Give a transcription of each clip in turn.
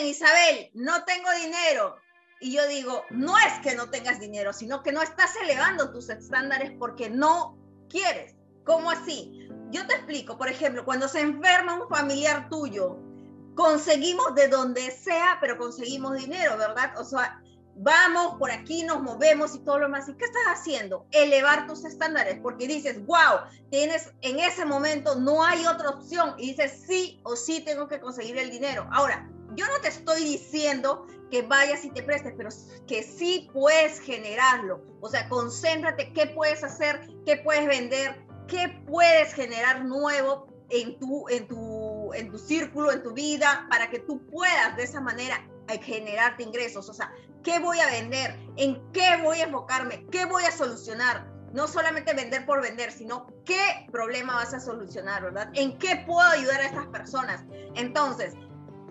Isabel, no tengo dinero. Y yo digo, no es que no tengas dinero, sino que no estás elevando tus estándares porque no quieres. ¿Cómo así? Yo te explico, por ejemplo, cuando se enferma un familiar tuyo, conseguimos de donde sea, pero conseguimos dinero, ¿verdad? O sea, vamos por aquí, nos movemos y todo lo más. ¿Y qué estás haciendo? Elevar tus estándares, porque dices, wow, tienes en ese momento, no hay otra opción. Y dices, sí o sí tengo que conseguir el dinero. Ahora, yo no te estoy diciendo que vayas y te prestes, pero que sí puedes generarlo. O sea, concéntrate, qué puedes hacer, qué puedes vender, qué puedes generar nuevo en tu, en tu, en tu círculo, en tu vida, para que tú puedas de esa manera generarte ingresos. O sea, ¿qué voy a vender? ¿En qué voy a enfocarme? ¿Qué voy a solucionar? No solamente vender por vender, sino qué problema vas a solucionar, ¿verdad? ¿En qué puedo ayudar a estas personas? Entonces,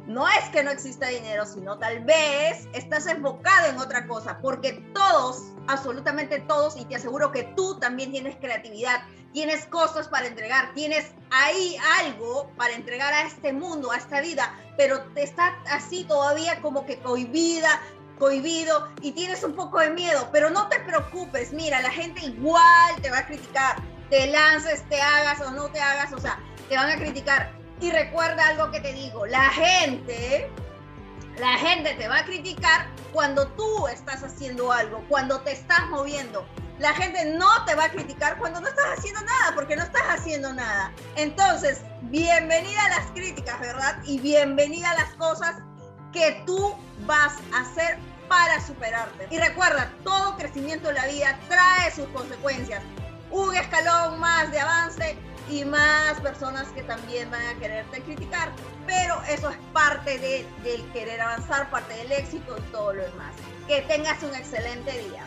no es que no exista dinero, sino tal vez estás enfocado en otra cosa, porque todos, absolutamente todos, y te aseguro que tú también tienes creatividad, tienes cosas para entregar, tienes ahí algo para entregar a este mundo, a esta vida, pero te está así todavía como que cohibida, cohibido y tienes un poco de miedo, pero no te preocupes, mira, la gente igual te va a criticar, te lances, te hagas o no te hagas, o sea, te van a criticar y recuerda algo que te digo, la gente, la gente te va a criticar cuando tú estás haciendo algo, cuando te estás moviendo. La gente no te va a criticar cuando no estás haciendo nada, porque no estás haciendo nada. Entonces, bienvenida a las críticas, ¿verdad? Y bienvenida a las cosas que tú vas a hacer para superarte. Y recuerda, todo crecimiento en la vida trae sus consecuencias. Un escalón más de avance y más personas que también van a quererte criticar, pero eso es parte de, del querer avanzar, parte del éxito y todo lo demás. Que tengas un excelente día.